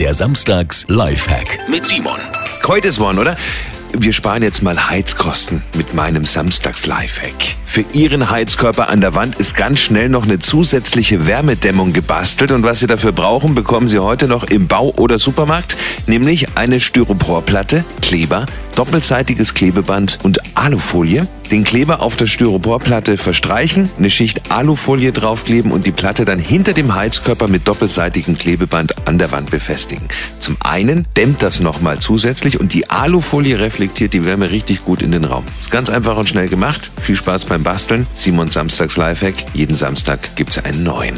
Der Samstags Lifehack mit Simon. Heute ist One, oder? Wir sparen jetzt mal Heizkosten mit meinem Samstags-Lifehack. Für Ihren Heizkörper an der Wand ist ganz schnell noch eine zusätzliche Wärmedämmung gebastelt und was Sie dafür brauchen, bekommen Sie heute noch im Bau- oder Supermarkt, nämlich eine Styroporplatte, Kleber, doppelseitiges Klebeband und Alufolie. Den Kleber auf der Styroporplatte verstreichen, eine Schicht Alufolie draufkleben und die Platte dann hinter dem Heizkörper mit doppelseitigem Klebeband an der Wand befestigen. Zum einen dämmt das nochmal zusätzlich und die Alufolie reflektiert die Wärme richtig gut in den Raum. Ist ganz einfach und schnell gemacht. Viel Spaß beim Basteln. Simon Samstags Lifehack. Jeden Samstag gibt's einen neuen.